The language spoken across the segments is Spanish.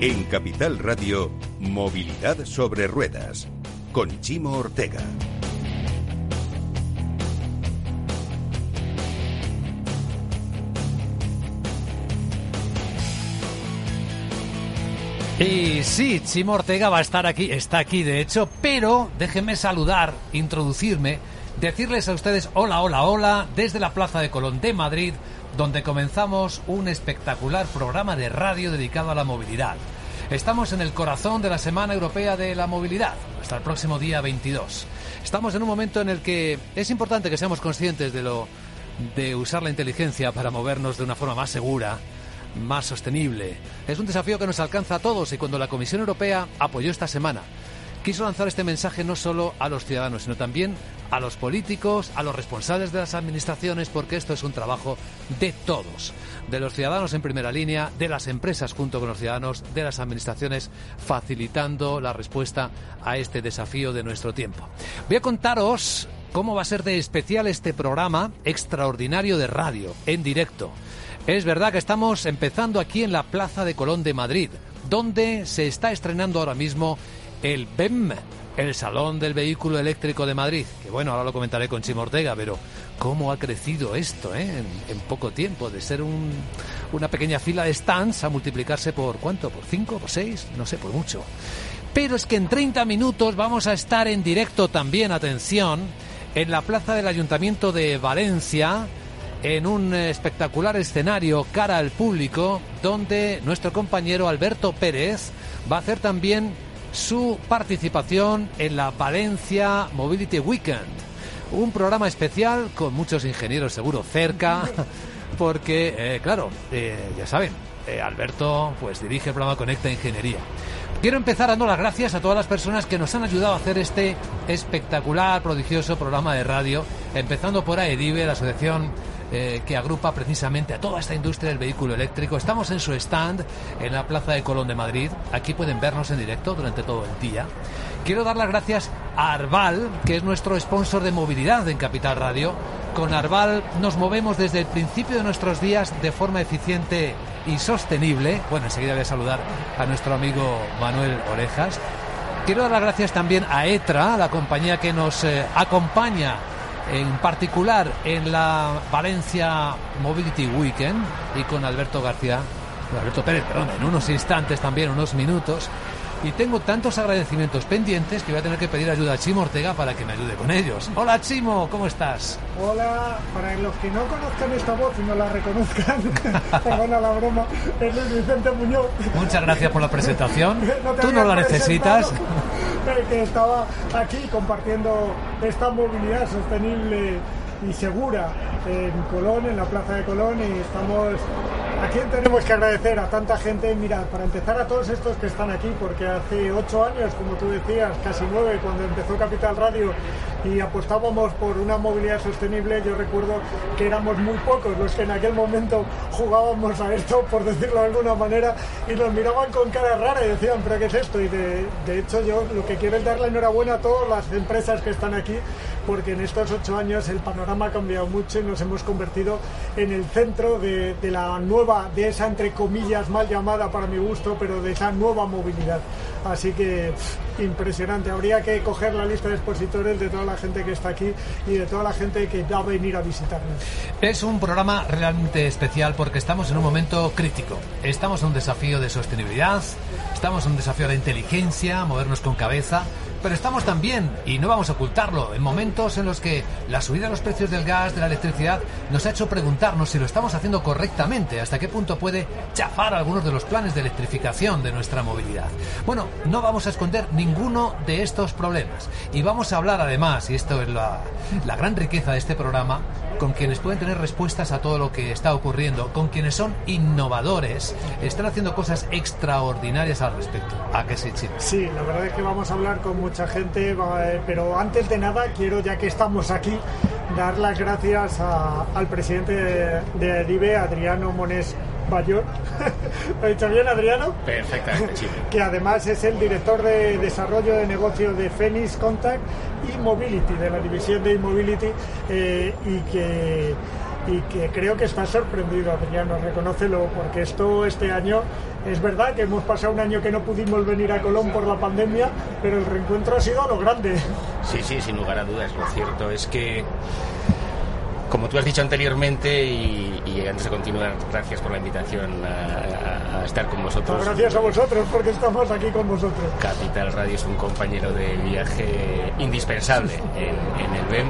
En Capital Radio, Movilidad sobre Ruedas, con Chimo Ortega. Y sí, Chimo Ortega va a estar aquí, está aquí de hecho, pero déjenme saludar, introducirme, decirles a ustedes hola, hola, hola, desde la Plaza de Colón de Madrid, donde comenzamos un espectacular programa de radio dedicado a la movilidad. Estamos en el corazón de la Semana Europea de la Movilidad, hasta el próximo día 22. Estamos en un momento en el que es importante que seamos conscientes de lo de usar la inteligencia para movernos de una forma más segura, más sostenible. Es un desafío que nos alcanza a todos y cuando la Comisión Europea apoyó esta semana, quiso lanzar este mensaje no solo a los ciudadanos, sino también a los políticos, a los responsables de las administraciones, porque esto es un trabajo de todos, de los ciudadanos en primera línea, de las empresas junto con los ciudadanos, de las administraciones, facilitando la respuesta a este desafío de nuestro tiempo. Voy a contaros cómo va a ser de especial este programa extraordinario de radio, en directo. Es verdad que estamos empezando aquí en la Plaza de Colón de Madrid, donde se está estrenando ahora mismo el BEM, el Salón del Vehículo Eléctrico de Madrid. Que bueno, ahora lo comentaré con Chimo Ortega, pero cómo ha crecido esto eh? en, poco tiempo, de ser un, una pequeña fila de stands a multiplicarse por cuánto, por cinco, por seis, no sé, por mucho. Pero es que en 30 minutos vamos a estar en directo también, atención, en la plaza del Ayuntamiento de Valencia, en un espectacular escenario cara al público, donde nuestro compañero Alberto Pérez va a hacer también su participación en la Valencia Mobility Weekend. Un programa especial con muchos ingenieros seguro cerca, porque, eh, claro, eh, ya saben, eh, Alberto pues dirige el programa Conecta Ingeniería. Quiero empezar dando las gracias a todas las personas que nos han ayudado a hacer este espectacular, prodigioso programa de radio, empezando por AEDIVE, la asociación eh, que agrupa precisamente a toda esta industria del vehículo eléctrico. Estamos en su stand en la Plaza de Colón de Madrid. Aquí pueden vernos en directo durante todo el día. Quiero dar las gracias a Arval, que es nuestro sponsor de movilidad en Capital Radio. Con Arval nos movemos desde el principio de nuestros días de forma eficiente y sostenible. Bueno, enseguida voy a saludar a nuestro amigo Manuel Orejas. Quiero dar las gracias también a ETRA, la compañía que nos eh, acompaña en particular en la Valencia Mobility Weekend y con Alberto García, Alberto Pérez, perdón, en unos instantes también, unos minutos. Y tengo tantos agradecimientos pendientes que voy a tener que pedir ayuda a Chimo Ortega para que me ayude con ellos. Hola Chimo, ¿cómo estás? Hola, para los que no conozcan esta voz y no la reconozcan, perdona la broma, es Luis Vicente Muñoz. Muchas gracias por la presentación. Tú no la necesitas. Que estaba aquí compartiendo esta movilidad sostenible y segura en Colón, en la Plaza de Colón, y estamos ¿A quién tenemos que agradecer? A tanta gente. Mira, para empezar a todos estos que están aquí, porque hace ocho años, como tú decías, casi nueve, cuando empezó Capital Radio y apostábamos por una movilidad sostenible, yo recuerdo que éramos muy pocos los que en aquel momento jugábamos a esto, por decirlo de alguna manera, y nos miraban con cara rara y decían, ¿pero qué es esto? Y de, hecho yo lo que quiero es darle enhorabuena a todas las empresas que están aquí, porque en estos ocho años el panorama ha cambiado mucho y nos hemos convertido en el centro de la nueva de esa entre comillas mal llamada para mi gusto, pero de esa nueva movilidad. Así que impresionante, habría que coger la lista de expositores de toda la gente que está aquí y de toda la gente que va a venir a visitarnos. Es un programa realmente especial porque estamos en un momento crítico. Estamos en un desafío de sostenibilidad, estamos en un desafío de inteligencia, movernos con cabeza pero estamos también, y no vamos a ocultarlo, en momentos en los que la subida de los precios del gas, de la electricidad, nos ha hecho preguntarnos si lo estamos haciendo correctamente, hasta qué punto puede chafar algunos de los planes de electrificación de nuestra movilidad. Bueno, no vamos a esconder ninguno de estos problemas. Y vamos a hablar además, y esto es la, la gran riqueza de este programa, con quienes pueden tener respuestas a todo lo que está ocurriendo, con quienes son innovadores, están haciendo cosas extraordinarias al respecto. ¿A qué sí, Chino? Sí, la verdad es que vamos a hablar con mucha gente, eh, pero antes de nada quiero, ya que estamos aquí, dar las gracias al presidente de, de Adriano Monés Bayor. ¿Lo he dicho bien, Adriano? Perfectamente, sí. que además es el director de desarrollo de negocio de Phoenix Contact y Mobility, de la división de Mobility, eh, y que y que creo que está sorprendido, Adriano, reconócelo, porque esto este año es verdad que hemos pasado un año que no pudimos venir a Colón por la pandemia, pero el reencuentro ha sido a lo grande. Sí, sí, sin lugar a dudas. Lo cierto es que como tú has dicho anteriormente, y, antes de continuar, gracias por la invitación a, estar con vosotros. gracias a vosotros, porque estamos aquí con vosotros. Capital Radio es un compañero de viaje indispensable en, el BEM,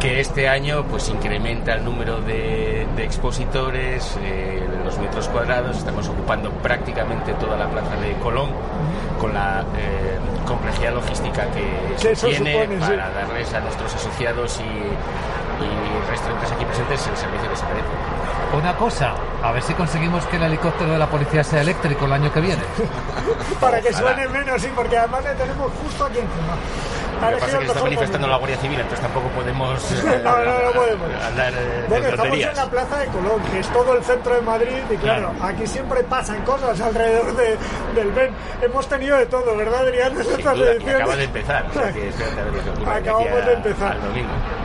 que este año pues incrementa el número de, expositores, eh, los metros cuadrados, estamos ocupando prácticamente toda la plaza de Colón, con la eh, complejidad logística que se tiene para darles a nuestros asociados y y restaurantes aquí presentes el servicio de desaparece. Una cosa, a ver si conseguimos que el helicóptero de la policía sea eléctrico el año que viene. Para que suene menos, sí, porque además le tenemos justo aquí encima. Lo que pasa es que está manifestando la Guardia Civil, entonces tampoco podemos, no, no, no podemos. andar eh, Bueno, estamos en la Plaza de Colón, que es todo el centro de Madrid, y claro, aquí siempre pasan cosas alrededor de, del Ben. Hemos tenido de todo, ¿verdad, Adrián? En acaba de empezar. O sea, que Acabamos de empezar.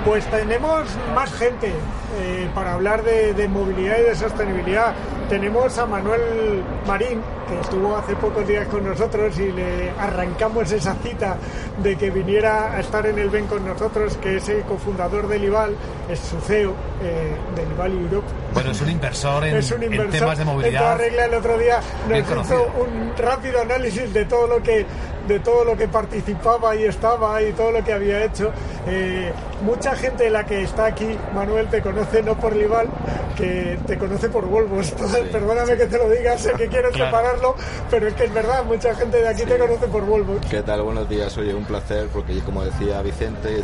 Pues tenemos más gente eh, para hablar de, de movilidad y de sostenibilidad. Tenemos a Manuel Marín, que estuvo hace pocos días con nosotros y le arrancamos esa cita de que viniera a estar en el BEN con nosotros, que es el cofundador del IBAL, es su CEO eh, del IBAL Europe. Bueno, es un inversor en, temas de movilidad. regla el otro día nos hizo un rápido análisis de todo lo que de todo lo que participaba y estaba y todo lo que había hecho. Eh, mucha gente de la que está aquí, Manuel, te conoce no por Lival, que te conoce por Volvo. perdóname que te lo diga, sé que quieres separarlo, pero es que es verdad, mucha gente de aquí te conoce por Volvo. ¿Qué tal? Buenos días, oye, un placer, porque como decía Vicente,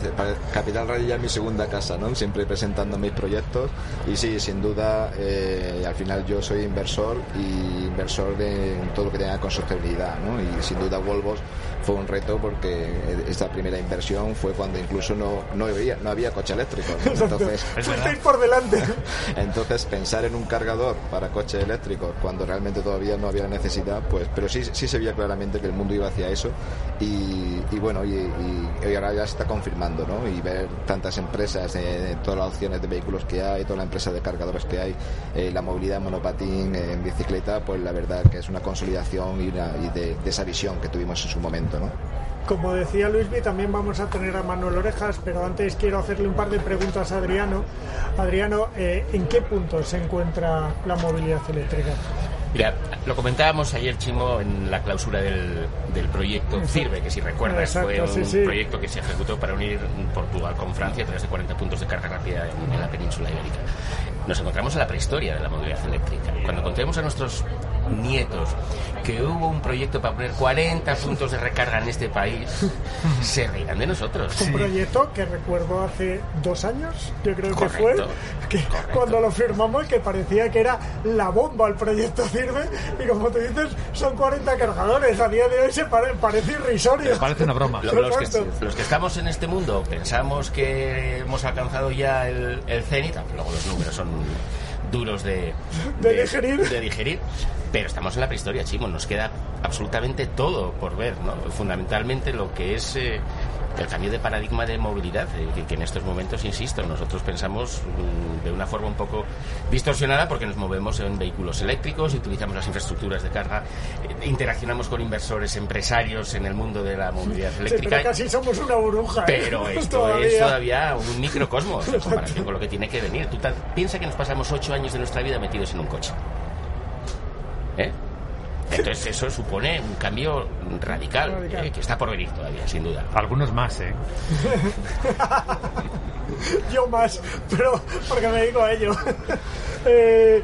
Capital Radio ya es mi segunda casa, ¿no? Siempre presentando mis proyectos y sí, sin duda, eh, al final yo soy inversor y inversor de todo lo que tenga con sostenibilidad, ¿no? Y sin duda Volvo fue un reto porque esta primera inversión fue cuando incluso no, no, había, no había coche eléctrico. Entonces, por delante. Entonces, pensar en un cargador para coche eléctrico cuando realmente todavía no había necesidad, pues, pero sí, sí se veía claramente que el mundo iba hacia eso y, bueno, y, ahora ya se está confirmando, ¿no? Y ver tantas empresas, eh, todas las opciones de vehículos que hay, toda la empresa de cargadores que hay, eh, la movilidad en monopatín, en bicicleta, pues la verdad que es una consolidación y, de, de esa visión que tuvimos en su momento. ¿No? Como decía Luismi, también vamos a tener a Manuel Orejas, pero antes quiero hacerle un par de preguntas a Adriano. Adriano, eh, ¿en qué punto se encuentra la movilidad eléctrica? Mira, lo comentábamos ayer, Chimo, en la clausura del, proyecto CIRBE, que si recuerdas fue un proyecto que se ejecutó para unir Portugal con Francia a través de 40 puntos de carga rápida en, en la península ibérica. Nos encontramos en la prehistoria de la movilidad eléctrica. Cuando contemos a nuestros nietos que hubo un proyecto para poner 40 puntos de recarga en este país, se reirán de nosotros. Un proyecto que recuerdo hace dos años, yo creo que fue, que cuando lo firmamos, que parecía que era la bomba el proyecto Sirve, y como tú dices, son 40 cargadores. A día de hoy se parece irrisorio. parece una broma. Los, que, estamos en este mundo pensamos que hemos alcanzado ya el, el cenit, luego los números son duros de, de, digerir. Pero estamos en la prehistoria, chicos. Nos queda absolutamente todo por ver, ¿no? Fundamentalmente lo que es eh, el cambio de paradigma de movilidad, eh, que, en estos momentos, insisto, nosotros pensamos mm, de una forma un poco distorsionada porque nos movemos en vehículos eléctricos, utilizamos las infraestructuras de carga, eh, interaccionamos con inversores, empresarios en el mundo de la movilidad eléctrica. pero casi somos una burbuja. Pero esto es todavía un microcosmos en comparación con lo que tiene que venir. Tú piensa que nos pasamos ocho años de nuestra vida metidos en un coche. ¿Eh? Entonces eso supone un cambio radical, eh, que está por venir todavía, sin duda. Algunos más, ¿eh? Yo más, pero porque me digo a ello. Eh,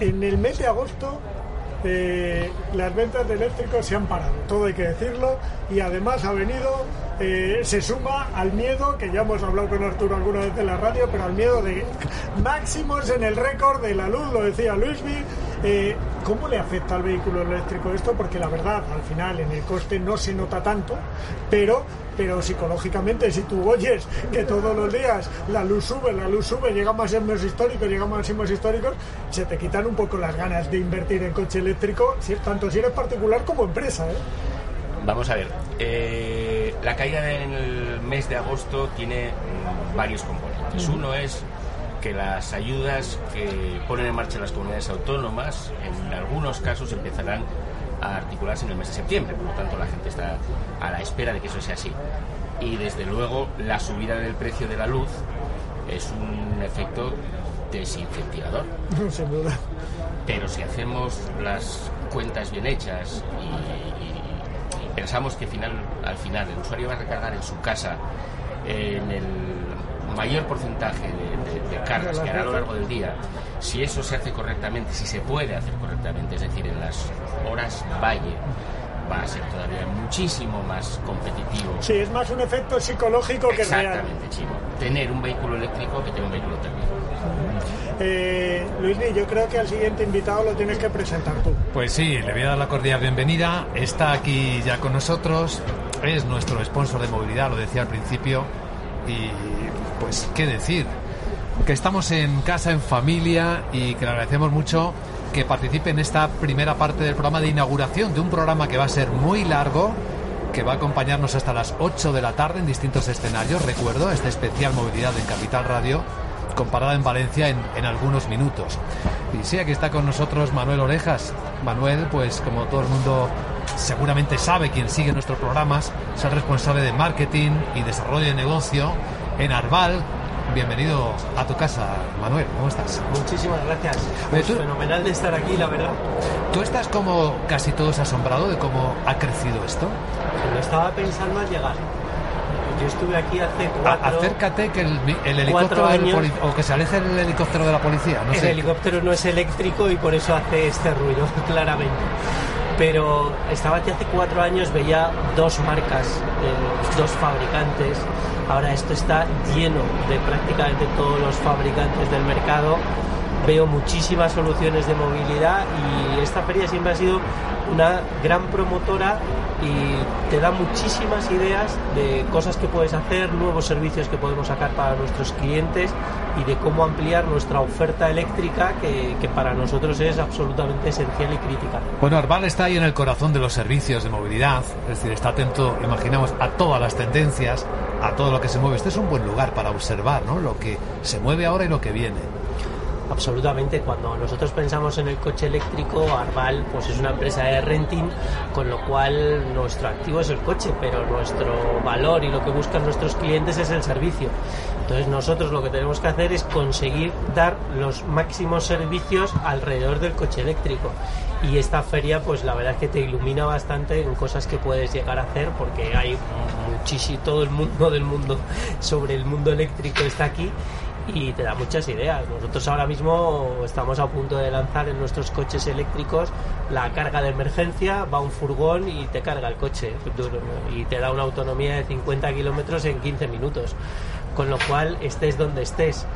en el mes de agosto eh, las ventas de eléctricos se han parado, todo hay que decirlo, y además ha venido, se suma al miedo, que ya hemos hablado con Arturo alguna vez en la radio, pero al miedo de máximos en el récord de la luz, lo decía Luismi, eh, ¿Cómo le afecta al vehículo eléctrico esto? Porque la verdad, al final, en el coste no se nota tanto, pero, pero psicológicamente, si tú oyes que todos los días la luz sube, la luz sube, llega a máximos históricos, llega a máximos históricos, se te quitan un poco las ganas de invertir en coche eléctrico, tanto si eres particular como empresa. ¿eh? Vamos a ver, eh, la caída en el mes de agosto tiene varios componentes. Uno es que las ayudas que ponen en marcha las comunidades autónomas en algunos casos empezarán a articularse en el mes de septiembre, por lo tanto la gente está a la espera de que eso sea así. Y desde luego la subida del precio de la luz es un efecto desincentivador. Sin duda. Pero si hacemos las cuentas bien hechas y, pensamos que final, al final el usuario va a recargar en su casa en el mayor porcentaje de, cargas que hará a lo largo del día, si eso se hace correctamente, si se puede hacer correctamente, es decir, en las horas valle, va a ser todavía muchísimo más competitivo. Sí, es más un efecto psicológico que real. Exactamente, chico. Tener un vehículo eléctrico que tener un vehículo térmico. Eh, Luis, yo creo que al siguiente invitado lo tienes que presentar tú. Pues sí, le voy a dar la cordial bienvenida. Está aquí ya con nosotros. Es nuestro sponsor de movilidad, lo decía al principio. Y pues, ¿qué decir? Que estamos en casa, en familia y que le agradecemos mucho que participe en esta primera parte del programa de inauguración de un programa que va a ser muy largo, que va a acompañarnos hasta las 8 de la tarde en distintos escenarios. Recuerdo, esta especial movilidad en Capital Radio comparada en Valencia en, en, algunos minutos. Y sí, aquí está con nosotros Manuel Orejas. Manuel, pues como todo el mundo seguramente sabe, quien sigue nuestros programas, es el responsable de marketing y desarrollo de negocio en Arval. Bienvenido a tu casa, Manuel. ¿Cómo estás? Muchísimas gracias. Pues fenomenal de estar aquí, la verdad. ¿Tú estás como casi todos asombrado de cómo ha crecido esto? Lo estaba pensando al llegar. Yo estuve aquí hace cuatro... acércate que el, el helicóptero del o que se aleje el helicóptero de la policía. No el sé. helicóptero no es eléctrico y por eso hace este ruido, claramente. Pero estaba aquí hace cuatro años, veía dos marcas, eh, dos fabricantes. Ahora esto está lleno de prácticamente todos los fabricantes del mercado. Veo muchísimas soluciones de movilidad y esta feria siempre ha sido una gran promotora y te da muchísimas ideas de cosas que puedes hacer, nuevos servicios que podemos sacar para nuestros clientes y de cómo ampliar nuestra oferta eléctrica que, para nosotros es absolutamente esencial y crítica. Bueno, Arval está ahí en el corazón de los servicios de movilidad, es decir, está atento, imaginamos, a todas las tendencias, a todo lo que se mueve. Este es un buen lugar para observar ¿no? lo que se mueve ahora y lo que viene. Absolutamente, cuando nosotros pensamos en el coche eléctrico, Arval pues es una empresa de renting, con lo cual nuestro activo es el coche, pero nuestro valor y lo que buscan nuestros clientes es el servicio. Entonces nosotros lo que tenemos que hacer es conseguir dar los máximos servicios alrededor del coche eléctrico. Y esta feria pues la verdad es que te ilumina bastante en cosas que puedes llegar a hacer porque hay muchísimo, todo el mundo del mundo sobre el mundo eléctrico está aquí y te da muchas ideas. Nosotros ahora mismo estamos a punto de lanzar en nuestros coches eléctricos la carga de emergencia, va un furgón y te carga el coche y te da una autonomía de 50 kilómetros en 15 minutos. Con lo cual, estés donde estés.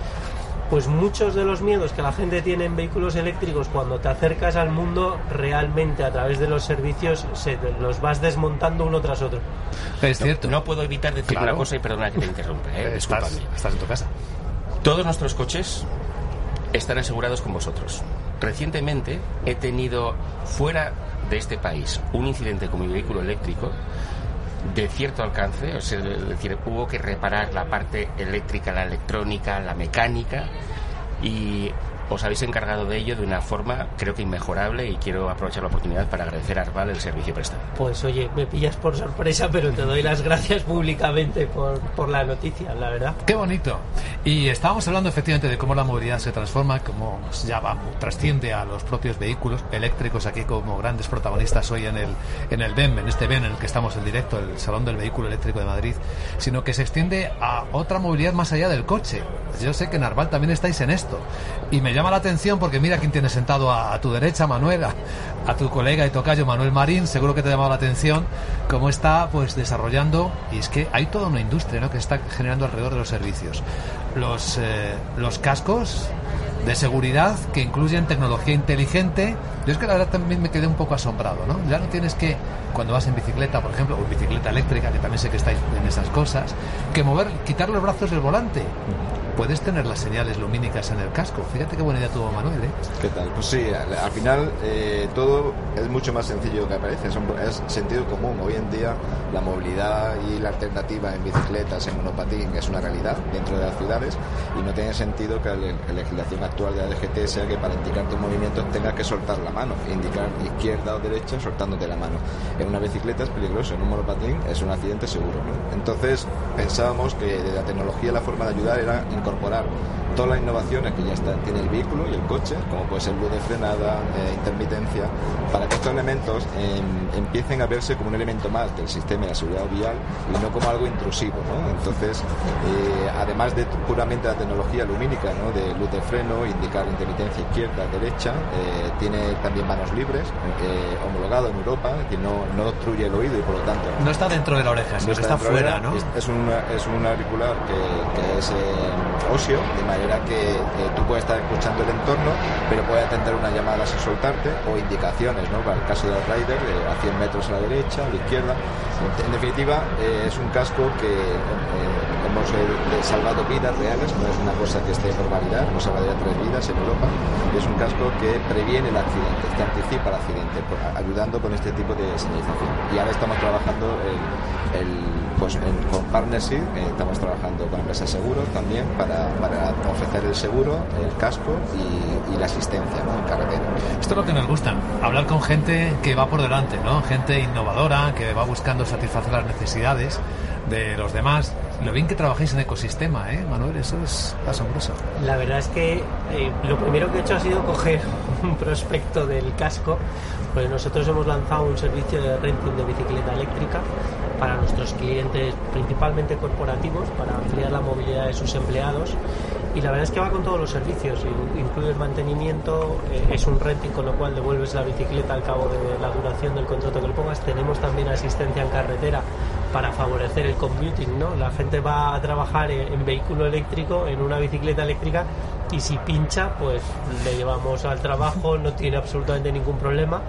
Pues muchos de los miedos que la gente tiene en vehículos eléctricos cuando te acercas al mundo realmente a través de los servicios se los vas desmontando uno tras otro. Es cierto. No, no puedo evitar decir claro. una cosa y perdona que te interrumpa. ¿eh? Estás, estás en tu casa. Todos nuestros coches están asegurados con vosotros. Recientemente he tenido fuera de este país un incidente con mi vehículo eléctrico de cierto alcance, es decir, hubo que reparar la parte eléctrica, la electrónica, la mecánica y os habéis encargado de ello de una forma creo que inmejorable y quiero aprovechar la oportunidad para agradecer a Arval el servicio prestado. Pues oye, me pillas por sorpresa, pero te doy las gracias públicamente por, por la noticia, la verdad. Qué bonito. Y estábamos hablando efectivamente de cómo la movilidad se transforma, cómo ya va, trasciende a los propios vehículos eléctricos aquí como grandes protagonistas hoy en el, en el BEM, en este BEM en el que estamos en directo, el Salón del Vehículo Eléctrico de Madrid, sino que se extiende a otra movilidad más allá del coche. Yo sé que en Arval también estáis en esto. Y me llama la atención porque mira quién tiene sentado a, tu derecha, Manuel, a, a, tu colega y tocayo Manuel Marín, seguro que te ha llamado la atención cómo está pues desarrollando, y es que hay toda una industria ¿no? que está generando alrededor de los servicios. Los, eh, los cascos de seguridad que incluyen tecnología inteligente. Yo es que la verdad también me quedé un poco asombrado, ¿no? Ya no tienes que, cuando vas en bicicleta, por ejemplo, o en bicicleta eléctrica, que también sé que estáis en esas cosas, que mover, quitar los brazos del volante puedes tener las señales lumínicas en el casco. Fíjate qué buena idea tuvo Manuel, ¿eh? ¿Qué tal? Pues sí, al, final eh, todo es mucho más sencillo que parece, es, sentido común. Hoy en día la movilidad y la alternativa en bicicletas, en monopatín, es una realidad dentro de las ciudades y no tiene sentido que la legislación actual de la DGT sea que para indicar tus movimientos tengas que soltar la mano, indicar izquierda o derecha soltándote la mano. En una bicicleta es peligroso, en un monopatín es un accidente seguro. Entonces pensábamos que de la tecnología la forma de ayudar era incorporar todas las innovaciones que ya está, tiene el vehículo y el coche, como puede ser luz de frenada, eh, intermitencia, para que estos elementos em, empiecen a verse como un elemento más del sistema de la seguridad vial y no como algo intrusivo. Entonces, eh, además de puramente la tecnología lumínica, de luz de freno, indicar intermitencia izquierda, derecha, eh, tiene también manos libres, homologado en Europa, que no, no obstruye el oído y por lo tanto... No está dentro de la oreja, sino está, fuera, ¿no? Es, un, es un auricular que, que es óseo, de manera que tú puedes estar escuchando el entorno, pero puedes atender una llamada sin soltarte o indicaciones, ¿no? Para el caso del rider, a 100 metros a la derecha, a la izquierda. En, definitiva, eh, es un casco que eh, hemos eh, salvado vidas reales, no es una cosa que esté por validar, hemos salvado ya tres vidas en Europa, y es un casco que previene el accidente, que anticipa el accidente, ayudando con este tipo de señalización. Y ahora estamos trabajando el pues con Partnership estamos trabajando con empresas de seguros también para, ofrecer el seguro, el casco y, la asistencia en carretera. Esto es lo que nos gusta, hablar con gente que va por delante, ¿no? gente innovadora, que va buscando satisfacer las necesidades de los demás. Lo bien que trabajáis en ecosistema, ¿eh, Manuel? Eso es asombroso. La verdad es que eh, lo primero que he hecho ha sido coger un prospecto del casco, pues nosotros hemos lanzado un servicio de renting de bicicleta eléctrica para nuestros clientes, principalmente corporativos, para ampliar la movilidad de sus empleados. Y la verdad es que va con todos los servicios, incluye el mantenimiento, eh, es un renting con lo cual devuelves la bicicleta al cabo de la duración del contrato que le pongas. Tenemos también asistencia en carretera para favorecer el commuting, ¿no? La gente va a trabajar en, vehículo eléctrico, en una bicicleta eléctrica y si pincha, pues le llevamos al trabajo, no tiene absolutamente ningún problema.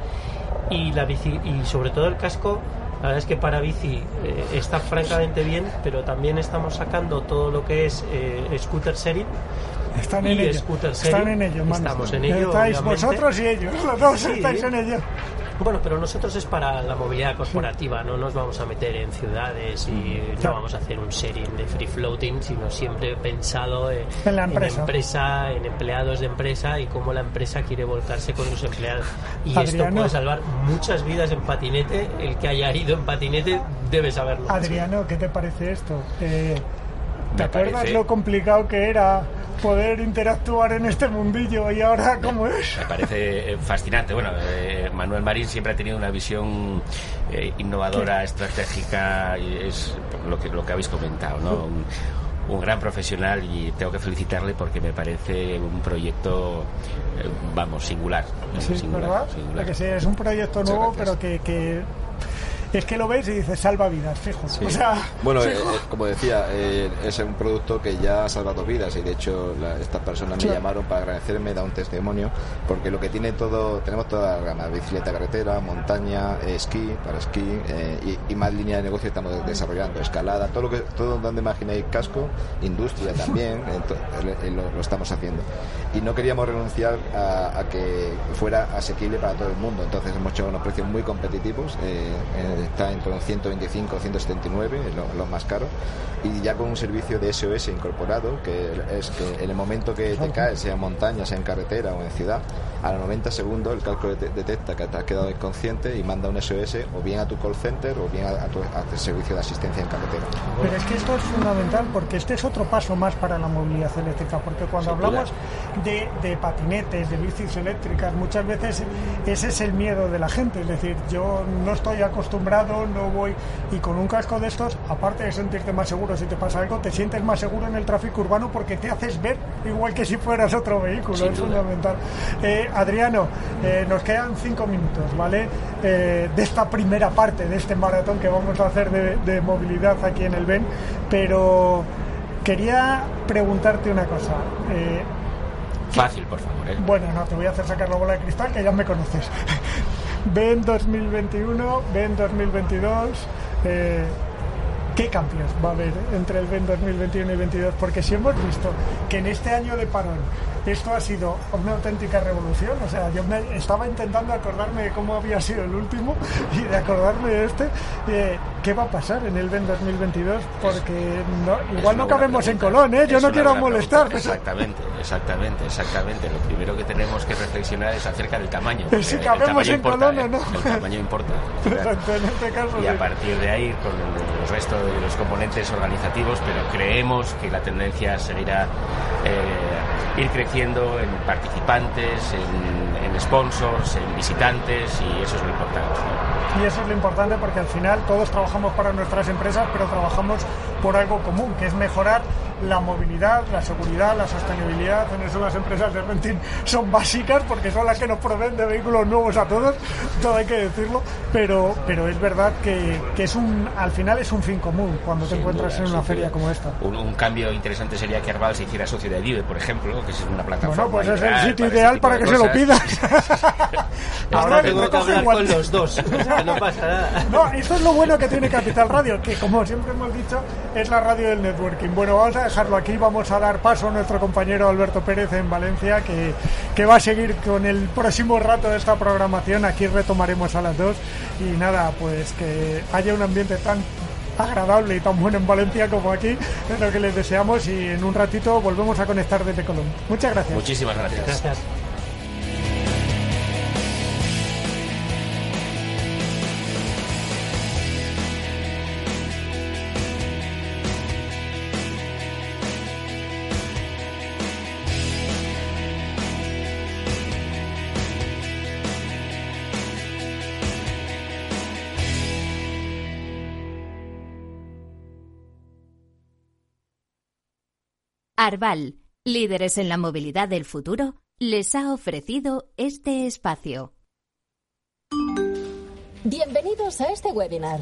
Y la bici, y sobre todo el casco la verdad es que para bici eh, está francamente bien, pero también estamos sacando todo lo que es eh, scooter sharing. Están en ello. Están en ello, Estamos en ello. Estáis vosotros y ellos, los dos estáis en ello. Bueno, pero nosotros es para la movilidad corporativa, no nos vamos a meter en ciudades y no vamos a hacer un sharing de free floating, sino siempre pensado en, la empresa. en, empleados de empresa y cómo la empresa quiere volcarse con sus empleados. Y esto puede salvar muchas vidas en patinete. El que haya ido en patinete debe saberlo. Adriano, ¿qué te parece esto? Eh, ¿Te acuerdas lo complicado que era poder interactuar en este mundillo y ahora cómo es? Me parece eh, fascinante. Bueno, eh, Manuel Marín siempre ha tenido una visión eh, innovadora, estratégica, y es lo que, lo que habéis comentado, ¿no? Un, gran profesional y tengo que felicitarle porque me parece un proyecto, vamos, singular. Sí, ¿verdad? Que sí, es un proyecto nuevo, pero que, que es que lo ves y dices salva vidas, fijo. O sea, bueno, eh, eh, como decía, eh, es un producto que ya ha salvado vidas y de hecho estas personas me llamaron para agradecerme, da un testimonio, porque lo que tiene todo, tenemos toda la gama, bicicleta carretera, montaña, esquí, para esquí y, más línea de negocio estamos desarrollando, escalada, todo lo que todo donde imaginéis casco, industria también, lo, estamos haciendo. Y no queríamos renunciar a, que fuera asequible para todo el mundo, entonces hemos hecho unos precios muy competitivos está entre los 125 y 179, lo, más caro, y ya con un servicio de SOS incorporado, que es que en el momento que te caes, sea en montaña, sea en carretera o en ciudad, a los 90 segundos el cálculo detecta que te has quedado inconsciente y manda un SOS o bien a tu call center o bien a, tu, servicio de asistencia en carretera. Pero es que esto es fundamental porque este es otro paso más para la movilidad eléctrica, porque cuando hablamos de, de patinetes, de bicis eléctricas, muchas veces ese es el miedo de la gente, es decir, yo no estoy acostumbrado no voy. Y con un casco de estos, aparte de sentirte más seguro si te pasa algo, te sientes más seguro en el tráfico urbano porque te haces ver igual que si fueras otro vehículo. es fundamental. Eh, Adriano, eh, nos quedan cinco minutos, ¿vale? Eh, de esta primera parte de este maratón que vamos a hacer de, movilidad aquí en el BEN, pero quería preguntarte una cosa. Fácil, por favor. Bueno, no, te voy a hacer sacar la bola de cristal, que ya me conoces. Ven 2021, ven 2022. Eh, ¿qué cambios va a haber entre el BEN 2021 y 2022? Porque si hemos visto que en este año de parón esto ha sido una auténtica revolución. O sea, yo me estaba intentando acordarme de cómo había sido el último y de acordarme de este. ¿Qué va a pasar en el BEN 2022? Porque igual no cabemos en Colón, ¿eh? Yo no quiero molestar. Exactamente, exactamente, exactamente. Lo primero que tenemos que reflexionar es acerca del tamaño. Si cabemos en Colón o ¿eh? no. El tamaño importa. Este y a partir de ahí, con el resto de los componentes organizativos, pero creemos que la tendencia seguirá eh, ir creciendo en participantes, en, sponsors, en visitantes y eso es lo importante. Y eso es lo importante porque al final todos trabajamos para nuestras empresas, pero trabajamos por algo común, que es mejorar la movilidad, la seguridad, la sostenibilidad. En eso las empresas de renting son básicas porque son las que nos proveen de vehículos nuevos a todos, todo hay que decirlo, pero, pero es verdad que, que es un, al final es un fin común cuando te encuentras en una feria como esta. Un, cambio interesante sería que Arbal se hiciera socio de Vive, por ejemplo, que es una plataforma. Bueno, pues es el sitio ideal para, que se lo pidas. Ahora tengo que hablar con los dos, no pasa nada. No, esto es lo bueno que tiene Capital Radio, que como siempre hemos dicho, es la radio del networking. Bueno, vamos a dejarlo aquí, vamos a dar paso a nuestro compañero Alberto Pérez en Valencia, que, que va a seguir con el próximo rato de esta programación. Aquí retomaremos a las dos. Y nada, pues que haya un ambiente tan agradable y tan bueno en Valencia como aquí, es lo que les deseamos y en un ratito volvemos a conectar desde Colón. Muchas gracias. Muchísimas gracias. Gracias. Arval, líderes en la movilidad del futuro, les ha ofrecido este espacio. Bienvenidos a este webinar.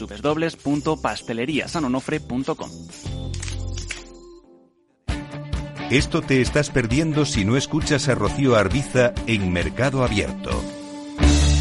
www.pasteleriasanonofre.com. Esto te estás perdiendo si no escuchas a Rocío Arbiza en Mercado Abierto.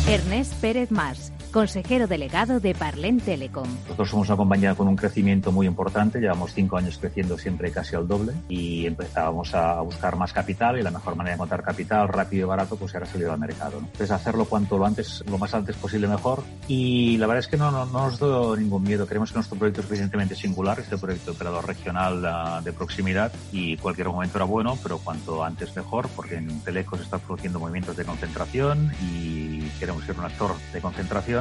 Ernest Pérez Más consejero delegado de Parlen Telecom. Nosotros somos una compañía con un crecimiento muy importante, llevamos cinco años creciendo siempre casi al doble y empezábamos a buscar más capital y la mejor manera de encontrar capital rápido y barato pues era salir al mercado. Entonces hacerlo cuanto lo antes, lo más antes posible mejor y la verdad es que no, no, nos da ningún miedo. Creemos que nuestro proyecto es suficientemente singular, este proyecto operador regional ah, de proximidad y cualquier momento era bueno, pero cuanto antes mejor porque en Teleco se están produciendo movimientos de concentración y queremos ser un actor de concentración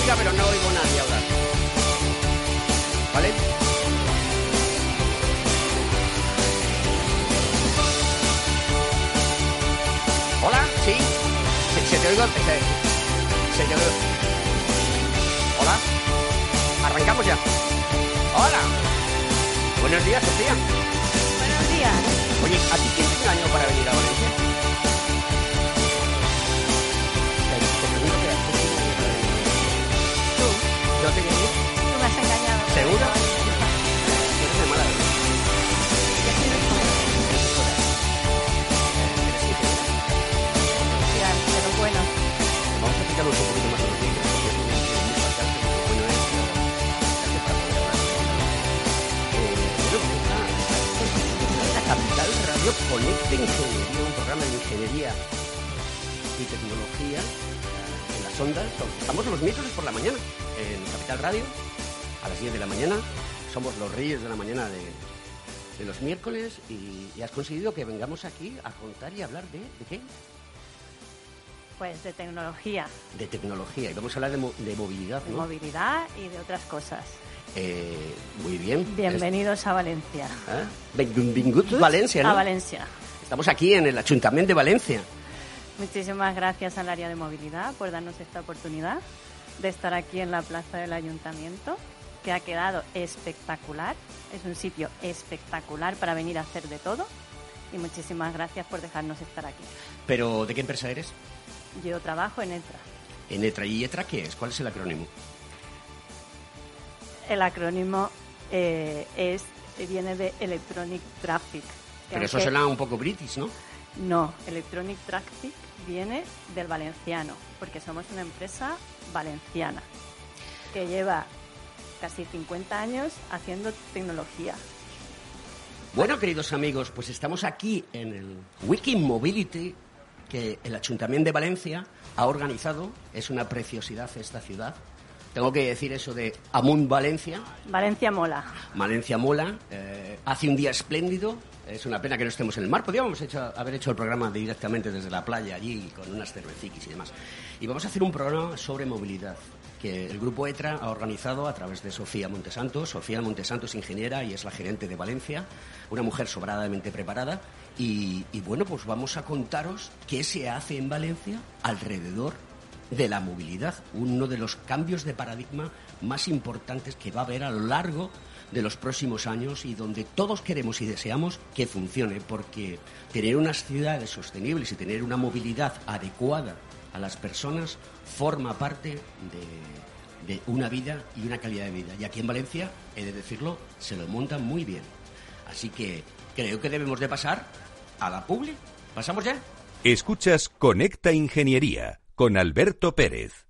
Música, pero no oigo nadie hablar. ¿Vale? Hola, sí. Se, te oigo. Se, se te oigo. Hola. Arrancamos ya. Hola. Buenos días, Sofía. Buenos días. Oye, ¿a ti quién te engañó para venir a Valencia? Radio Conecta Ingeniería, un programa de ingeniería y tecnología en las ondas. Estamos los miércoles por la mañana en Capital Radio a las 10 de la mañana. Somos los reyes de la mañana de, de los miércoles y, y, has conseguido que vengamos aquí a contar y hablar de, ¿de qué? Pues de tecnología. De tecnología. Y vamos a hablar de, mo de movilidad, movilidad y de otras cosas. Eh, muy bien. Bienvenidos a Valencia. Benvinguts Valencia, ¿no? A Valencia. Estamos aquí en el Ayuntamiento de Valencia. Muchísimas gracias al área de movilidad por darnos esta oportunidad de estar aquí en la plaza del ayuntamiento, que ha quedado espectacular. Es un sitio espectacular para venir a hacer de todo. Y muchísimas gracias por dejarnos estar aquí. Pero, ¿de qué empresa eres? Yo trabajo en ETRA. ¿En ETRA? ¿Y ETRA qué es? ¿Cuál es el acrónimo? El acrónimo eh, es viene de Electronic Traffic. Pero eso suena un poco british, ¿no? No, Electronic Traffic viene del valenciano, porque somos una empresa valenciana que lleva casi 50 años haciendo tecnología. Bueno, queridos amigos, pues estamos aquí en el Wiki Mobility que el Ayuntamiento de Valencia ha organizado. Es una preciosidad esta ciudad. Tengo que decir eso de Amunt Valencia. Valencia mola. Valencia mola. Eh, hace un día espléndido. Es una pena que no estemos en el mar. Podríamos hecho, haber hecho el programa directamente desde la playa allí con unas cerveciquis y demás. Y vamos a hacer un programa sobre movilidad que el grupo ETRA ha organizado a través de Sofía Montesantos. Sofía Montesantos, ingeniera y es la gerente de Valencia, una mujer sobradamente preparada. Y, y bueno, pues vamos a contaros qué se hace en Valencia alrededor de la movilidad, uno de los cambios de paradigma más importantes que va a haber a lo largo de los próximos años y donde todos queremos y deseamos que funcione, porque tener unas ciudades sostenibles y tener una movilidad adecuada a las personas forma parte de, una vida y una calidad de vida. Y aquí en Valencia, he de decirlo, se lo montan muy bien. Así que creo que debemos de pasar a la publi. ¿Pasamos ya? Escuchas Conecta Ingeniería con Alberto Pérez.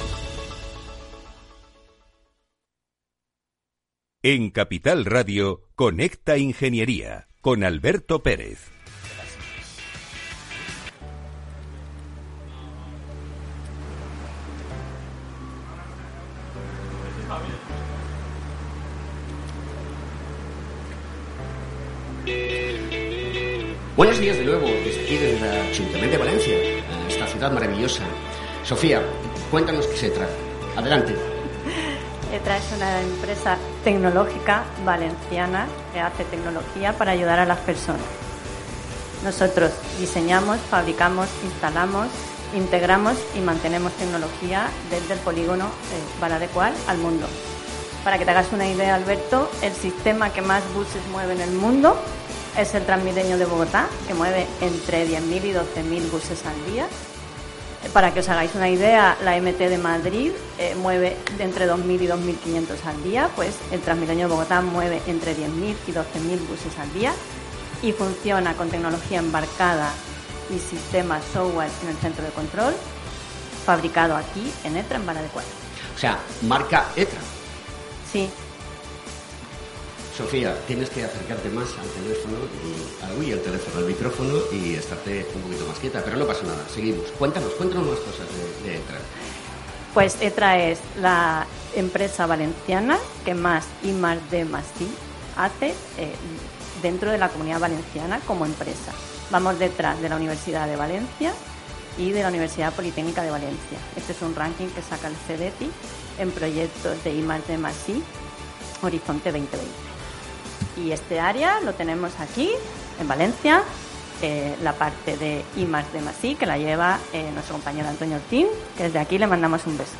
En Capital Radio, Conecta Ingeniería con Alberto Pérez. Buenos días de nuevo desde aquí, desde el Ayuntamiento de Valencia, esta ciudad maravillosa. Sofía, cuéntanos qué se trata. Adelante. ETRA es una empresa tecnológica valenciana que hace tecnología para ayudar a las personas. Nosotros diseñamos, fabricamos, instalamos, integramos y mantenemos tecnología desde el polígono eh, Cual al mundo. Para que te hagas una idea, Alberto, el sistema que más buses mueve en el mundo es el Transmilenio de Bogotá, que mueve entre 10.000 y 12.000 buses al día para que os hagáis una idea, la MT de Madrid eh, mueve de entre 2.000 y 2.500 al día, pues el Transmilenio de Bogotá mueve entre 10.000 y 12.000 buses al día y funciona con tecnología embarcada y sistema software en el centro de control, fabricado aquí en ETRA en Vara de Cuatro. O sea, marca ETRA. Sí, Sofía, tienes que acercarte más al teléfono, y, al teléfono, al micrófono y estarte un poquito más quieta, pero no pasa nada, seguimos. Cuéntanos, cuéntanos más cosas de, ETRA. Pues ETRA es la empresa valenciana que más I más D más I hace eh, dentro de la comunidad valenciana como empresa. Vamos detrás de la Universidad de Valencia y de la Universidad Politécnica de Valencia. Este es un ranking que saca el CEDETI en proyectos de I más D más I Horizonte 2020. Y este área lo tenemos aquí, en Valencia, eh, la parte de I más de Masí, que la lleva eh, nuestro compañero Antonio Ortín, que desde aquí le mandamos un beso.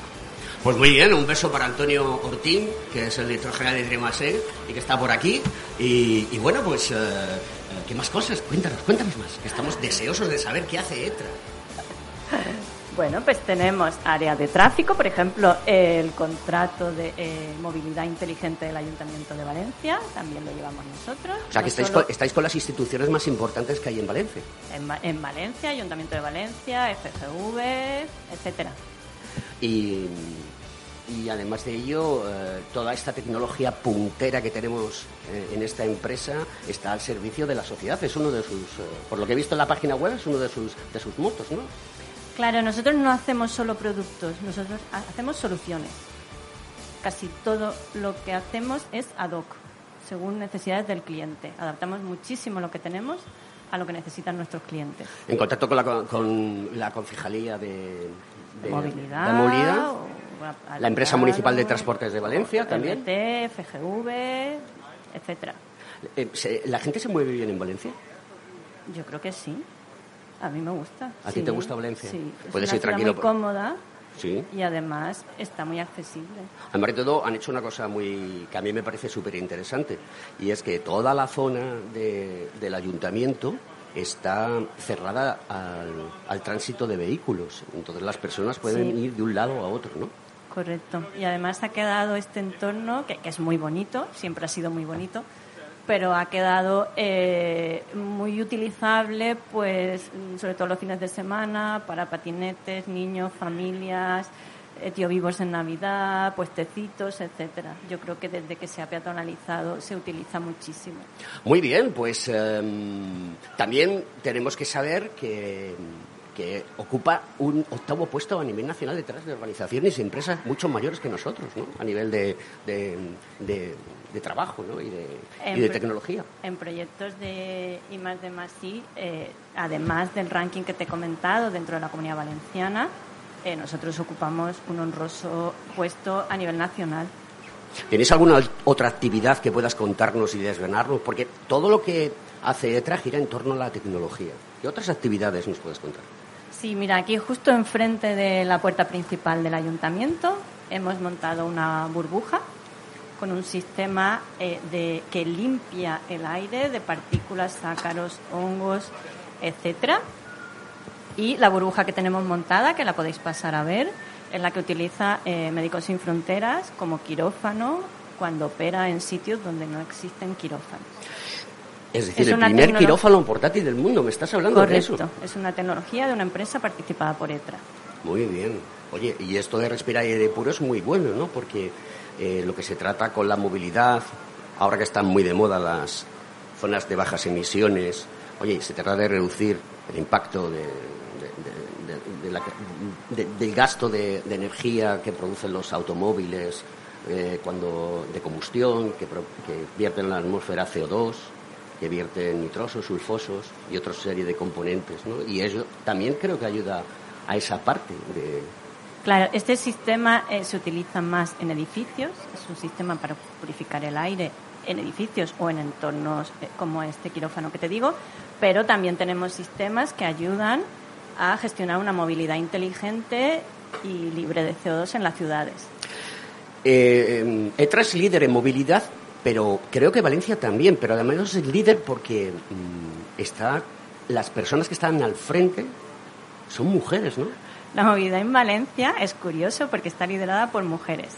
Pues muy bien, un beso para Antonio Ortín, que es el director general de Trimasé y que está por aquí. Y, bueno, pues, eh, ¿qué más cosas? Cuéntanos, cuéntanos más, que estamos deseosos de saber qué hace ETRA. Bueno, pues tenemos área de tráfico, por ejemplo, el contrato de eh, movilidad inteligente del Ayuntamiento de Valencia, también lo llevamos nosotros. O sea, que estáis, con, estáis, con, las instituciones más importantes que hay en Valencia. En, Valencia, Ayuntamiento de Valencia, FGV, etcétera. Y, y además de ello, eh, toda esta tecnología puntera que tenemos eh, en esta empresa está al servicio de la sociedad. Es uno de sus, por lo que he visto en la página web, es uno de sus, de sus motos, ¿no? Claro, nosotros no hacemos solo productos, nosotros hacemos soluciones. Casi todo lo que hacemos es ad hoc, según necesidades del cliente. Adaptamos muchísimo lo que tenemos a lo que necesitan nuestros clientes. En contacto con la, con la concejalía de, movilidad, la empresa municipal de transportes de Valencia también, FGV, etcétera. Eh, ¿La gente se mueve bien en Valencia? Yo creo que sí. A mí me gusta. ¿A ti te gusta Valencia? Sí. Puedes ir tranquilo. muy cómoda. Sí. Y además está muy accesible. Además de todo, han hecho una cosa muy que a mí me parece súper interesante y es que toda la zona del ayuntamiento está cerrada al, tránsito de vehículos. Entonces las personas pueden ir de un lado a otro, ¿no? Correcto. Y además ha quedado este entorno que, que es muy bonito, siempre ha sido muy bonito, pero ha quedado eh, muy utilizable, pues sobre todo los fines de semana, para patinetes, niños, familias, eh, tío vivos en Navidad, puestecitos, etcétera. Yo creo que desde que se ha peatonalizado se utiliza muchísimo. Muy bien, pues em, también tenemos que saber que que ocupa un octavo puesto a nivel nacional detrás de organizaciones y empresas mucho mayores que nosotros, ¿no? A nivel de, de, trabajo ¿no? y, de, tecnología. En proyectos de I más de más eh, además del ranking que te he comentado dentro de la Comunidad Valenciana, eh, nosotros ocupamos un honroso puesto a nivel nacional. ¿Tenéis alguna otra actividad que puedas contarnos y desvenarnos? Porque todo lo que hace ETRA gira en torno a la tecnología. ¿Qué otras actividades nos puedes contar? Sí, mira, aquí justo enfrente de la puerta principal del ayuntamiento hemos montado una burbuja con un sistema eh, de, que limpia el aire de partículas, ácaros, hongos, etcétera. Y la burbuja que tenemos montada, que la podéis pasar a ver, es la que utiliza eh, Médicos Sin Fronteras como quirófano cuando opera en sitios donde no existen quirófanos. Es decir, el primer quirófano portátil del mundo, ¿me estás hablando de eso? es una tecnología de una empresa participada por ETRA. Muy bien. Oye, y esto de respirar aire puro es muy bueno, ¿no? Porque eh, lo que se trata con la movilidad, ahora que están muy de moda las zonas de bajas emisiones, oye, se trata de reducir el impacto de, del gasto de, energía que producen los automóviles eh, cuando de combustión, que, que vierten en la atmósfera CO2 que vierten nitrosos, sulfosos y otra serie de componentes. ¿no? Y eso también creo que ayuda a esa parte de... Claro, este sistema eh, se utiliza más en edificios, es un sistema para purificar el aire en edificios o en entornos eh, como este quirófano que te digo, pero también tenemos sistemas que ayudan a gestionar una movilidad inteligente y libre de CO2 en las ciudades. Eh, em, ETRA es líder en movilidad pero creo que Valencia también, pero además es líder porque mm, está, las personas que están al frente son mujeres, ¿no? La movilidad en Valencia es curioso porque está liderada por mujeres.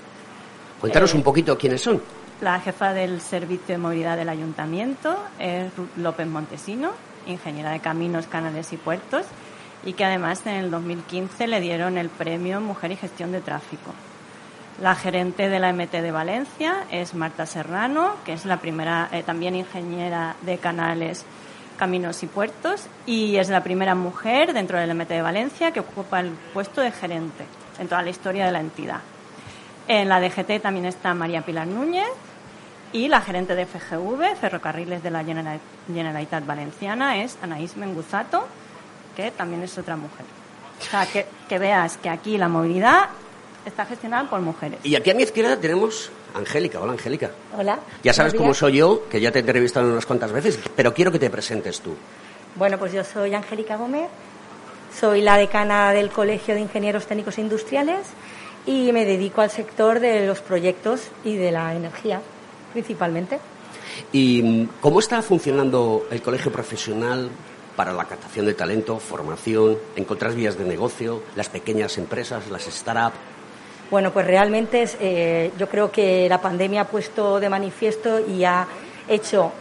Cuéntanos eh, un poquito quiénes son. La jefa del Servicio de Movilidad del Ayuntamiento es Ruth López Montesino, ingeniera de caminos, canales y puertos, y que además en el 2015 le dieron el premio Mujer y Gestión de Tráfico. La gerente de la MT de Valencia es Marta Serrano, que es la primera eh, también ingeniera de canales, caminos y puertos, y es la primera mujer dentro del MT de Valencia que ocupa el puesto de gerente en toda la historia de la entidad. En la DGT también está María Pilar Núñez y la gerente de FGV, Ferrocarriles de la Generalitat Valenciana, es Anaís Menguzato, que también es otra mujer. O sea, que, que veas que aquí la movilidad está gestionada por mujeres. Y aquí a mi izquierda tenemos Angélica. Hola, Angélica. Hola. Ya sabes cómo soy yo, que ya te he entrevistado unas cuantas veces, pero quiero que te presentes tú. Bueno, pues yo soy Angélica Gómez, soy la decana del Colegio de Ingenieros Técnicos e Industriales y me dedico al sector de los proyectos y de la energía, principalmente. ¿Y cómo está funcionando el colegio profesional para la captación de talento, formación, encontrar vías de negocio, las pequeñas empresas, las startups? Bueno, pues realmente eh, yo creo que la pandemia ha puesto de manifiesto y ha hecho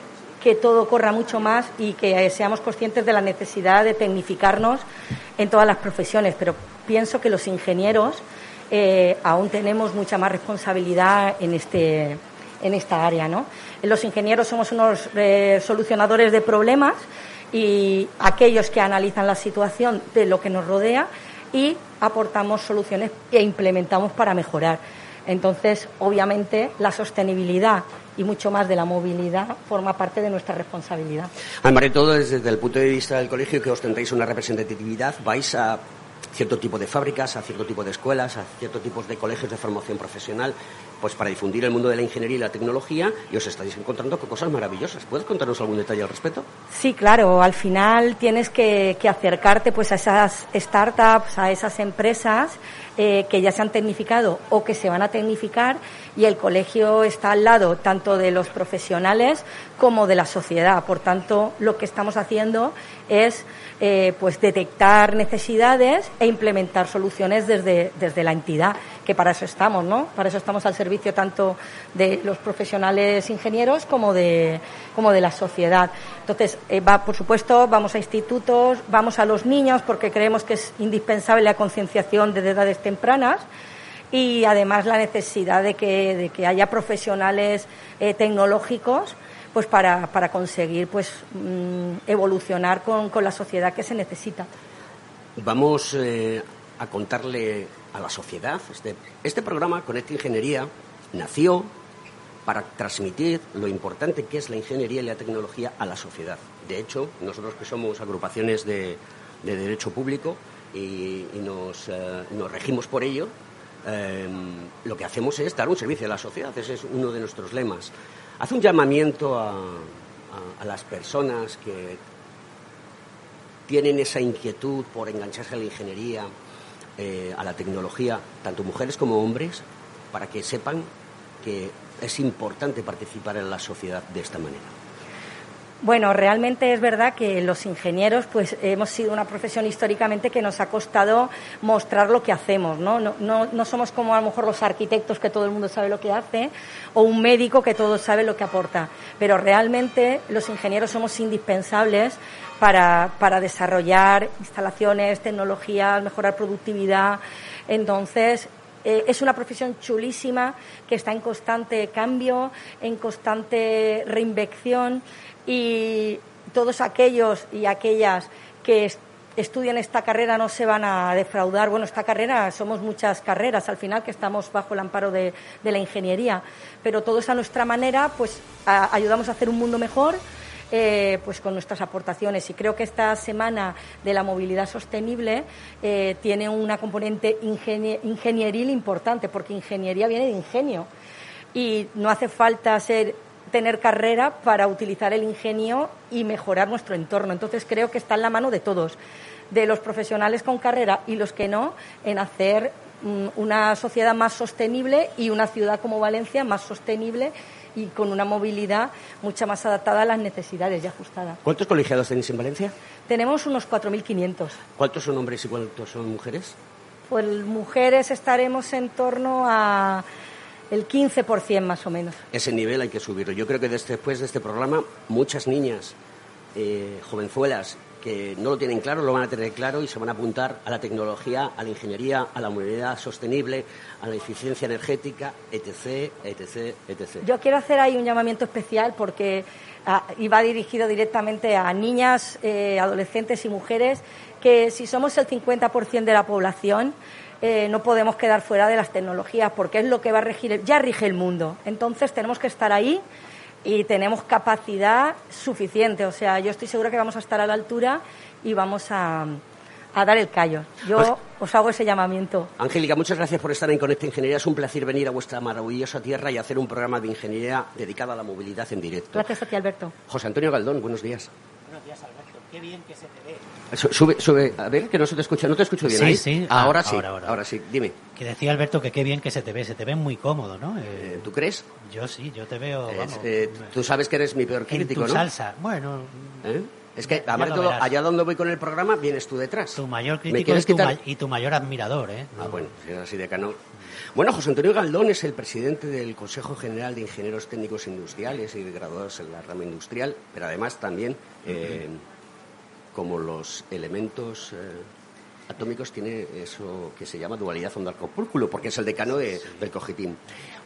que todo corra mucho más y que seamos conscientes de la necesidad de tecnificarnos en todas las profesiones. Pero pienso que los ingenieros eh, aún tenemos mucha más responsabilidad en este en esta área, ¿no? Los ingenieros somos unos eh, solucionadores de problemas y aquellos que analizan la situación de lo que nos rodea y aportamos soluciones e implementamos para mejorar. Entonces, obviamente, la sostenibilidad y mucho más de la movilidad forma parte de nuestra responsabilidad. Además de todo, desde el punto de vista del colegio, que ostentáis una representatividad, vais a cierto tipo de fábricas, a cierto tipo de escuelas, a ciertos tipos de colegios de formación profesional, pues para difundir el mundo de la ingeniería y la tecnología y os estáis encontrando con cosas maravillosas. ¿Puedes contarnos algún detalle al respecto? Sí, claro. Al final tienes que, que acercarte pues a esas startups, a esas empresas eh, que ya se han tecnificado o que se van a tecnificar y el colegio está al lado tanto de los profesionales como de la sociedad. Por tanto, lo que estamos haciendo es eh, pues detectar necesidades e implementar soluciones desde, desde la entidad, que para eso estamos, ¿no? Para eso estamos al servicio tanto de los profesionales ingenieros como de, como de la sociedad. Entonces, eh, va, por supuesto, vamos a institutos, vamos a los niños porque creemos que es indispensable la concienciación desde edades tempranas y además la necesidad de que, de que haya profesionales eh, tecnológicos pues para, para conseguir pues mm, evolucionar con, con, la sociedad que se necesita. vamos eh, a contarle a la sociedad. Este, este programa, Conecta Ingeniería, nació para transmitir lo importante que es la ingeniería y la tecnología a la sociedad. De hecho, nosotros que somos agrupaciones de, derecho público y, nos, eh, nos, regimos por ello, em, lo que hacemos es dar un servicio a la sociedad. Ese es uno de nuestros lemas. Hace un llamamiento a, las personas que tienen esa inquietud por engancharse a la ingeniería, eh, a la tecnología, tanto mujeres como hombres, para que sepan que es importante participar en la sociedad de esta manera. Bueno, realmente es verdad que los ingenieros, pues hemos sido una profesión históricamente que nos ha costado mostrar lo que hacemos, ¿no? No, no, no somos como a lo mejor los arquitectos que todo el mundo sabe lo que hace o un médico que todo sabe lo que aporta. Pero realmente los ingenieros somos indispensables para, para desarrollar instalaciones, tecnologías, mejorar productividad. Entonces, eh, es una profesión chulísima que está en constante cambio, en constante reinvección y todos aquellos y aquellas que estudian esta carrera no se van a defraudar. Bueno, esta carrera somos muchas carreras al final que estamos bajo el amparo de, de la ingeniería, pero todos a nuestra manera pues ayudamos a hacer un mundo mejor eh, pues con nuestras aportaciones. Y creo que esta semana de la movilidad sostenible eh, tiene una componente ingenieril importante, porque ingeniería viene de ingenio. Y no hace falta ser tener carrera para utilizar el ingenio y mejorar nuestro entorno. Entonces creo que está en la mano de todos, de los profesionales con carrera y los que no, en hacer mm, una sociedad más sostenible y una ciudad como Valencia más sostenible y con una movilidad mucha más adaptada a las necesidades y ajustada. ¿Cuántos colegiados tenéis en Valencia? Tenemos unos 4.500. ¿Cuántos son hombres y cuántos son mujeres? Pues mujeres estaremos en torno a el 15% más o menos. Ese nivel hay que subirlo. Yo creo que después de este programa muchas niñas, eh, jovenzuelas que no lo tienen claro, lo van a tener claro y se van a apuntar a la tecnología, a la ingeniería, a la movilidad sostenible, a la eficiencia energética, etc., etc., etc. Yo quiero hacer ahí un llamamiento especial porque ah, y va dirigido directamente a niñas, eh, adolescentes y mujeres que si somos el 50% de la población, eh, no podemos quedar fuera de las tecnologías porque es lo que va a regir, ya rige el mundo. Entonces tenemos que estar ahí y tenemos capacidad suficiente. O sea, yo estoy segura que vamos a estar a la altura y vamos a, dar el callo. Yo pues- os hago ese llamamiento. Angélica, muchas gracias por estar en Conecta Ingeniería. Es un placer venir a vuestra maravillosa tierra y hacer un programa de ingeniería dedicado a la movilidad en directo. Gracias a ti, Alberto. José Antonio Galdón, buenos días. Buenos días, Alberto. Qué bien que se te ve. Sube, sube, a ver, que no se te escucha, no te escucho bien. Sí, sí. Ahora ah, sí, ahora, sí, dime. Que decía Alberto que qué bien que se te ve, se te ve muy cómodo, ¿no? Eh, ¿Tú crees? Yo sí, yo te veo. Eh, tú sabes que eres mi peor crítico, en tu salsa, bueno. ¿Eh? Es que, además todo, allá donde voy con el programa, vienes tú detrás. Tu mayor crítico y tu mayor admirador, ¿eh? Ah, bueno, si así de cano. Bueno, José Antonio Galdón es el presidente del Consejo General de Ingenieros Técnicos Industriales y graduados en la rama industrial, pero además también como los elementos eh, atómicos tiene eso que se llama dualidad onda-corpúsculo, porque es el decano del cogitín.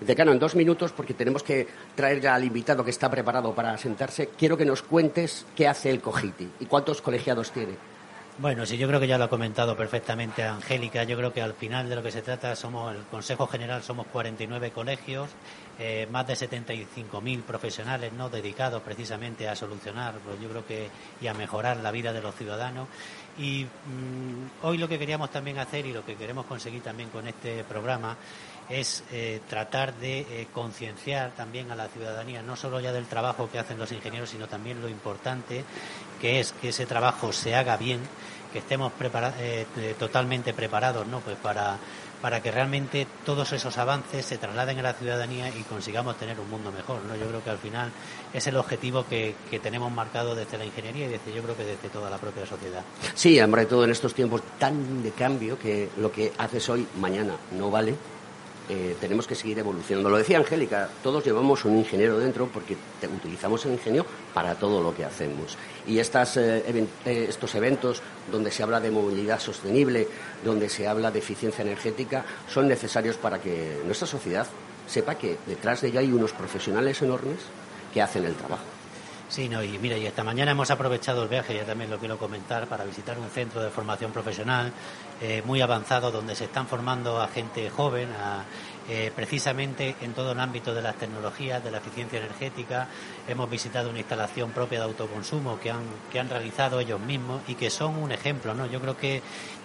Decano, en dos minutos, porque tenemos que traer ya al invitado que está preparado para sentarse, quiero que nos cuentes qué hace el cogiti y cuántos colegiados tiene. Bueno, sí, yo creo que ya lo ha comentado perfectamente Angélica. Yo creo que al final de lo que se trata somos el Consejo General, somos 49 colegios, eh, más de 75.000 profesionales no dedicados precisamente a solucionar, pues yo creo que y a mejorar la vida de los ciudadanos. Y mm, hoy lo que queríamos también hacer y lo que queremos conseguir también con este programa es eh, tratar de eh, concienciar también a la ciudadanía, no solo ya del trabajo que hacen los ingenieros, sino también lo importante que es que ese trabajo se haga bien, que estemos eh, totalmente preparados ¿no? pues para, para que realmente todos esos avances se trasladen a la ciudadanía y consigamos tener un mundo mejor. ¿no? Yo creo que al final es el objetivo que, que tenemos marcado desde la ingeniería y desde yo creo que desde toda la propia sociedad. Sí, hombre, todo en estos tiempos tan de cambio que lo que haces hoy, mañana no vale eh, tenemos que seguir evolucionando. Lo decía Angélica, todos llevamos un ingeniero dentro porque utilizamos el ingenio para todo lo que hacemos. Y estas, eh, eh, estos eventos donde se habla de movilidad sostenible, donde se habla de eficiencia energética, son necesarios para que nuestra sociedad sepa que detrás de ello hay unos profesionales enormes que hacen el trabajo. Sí, no, y mira, y esta mañana hemos aprovechado el viaje, ya también lo quiero comentar, para visitar un centro de formación profesional eh, muy avanzado donde se están formando a gente joven, a, eh, precisamente en todo el ámbito de las tecnologías, de la eficiencia energética. Hemos visitado una instalación propia de autoconsumo que han, que han realizado ellos mismos y que son un ejemplo, ¿no? Yo creo que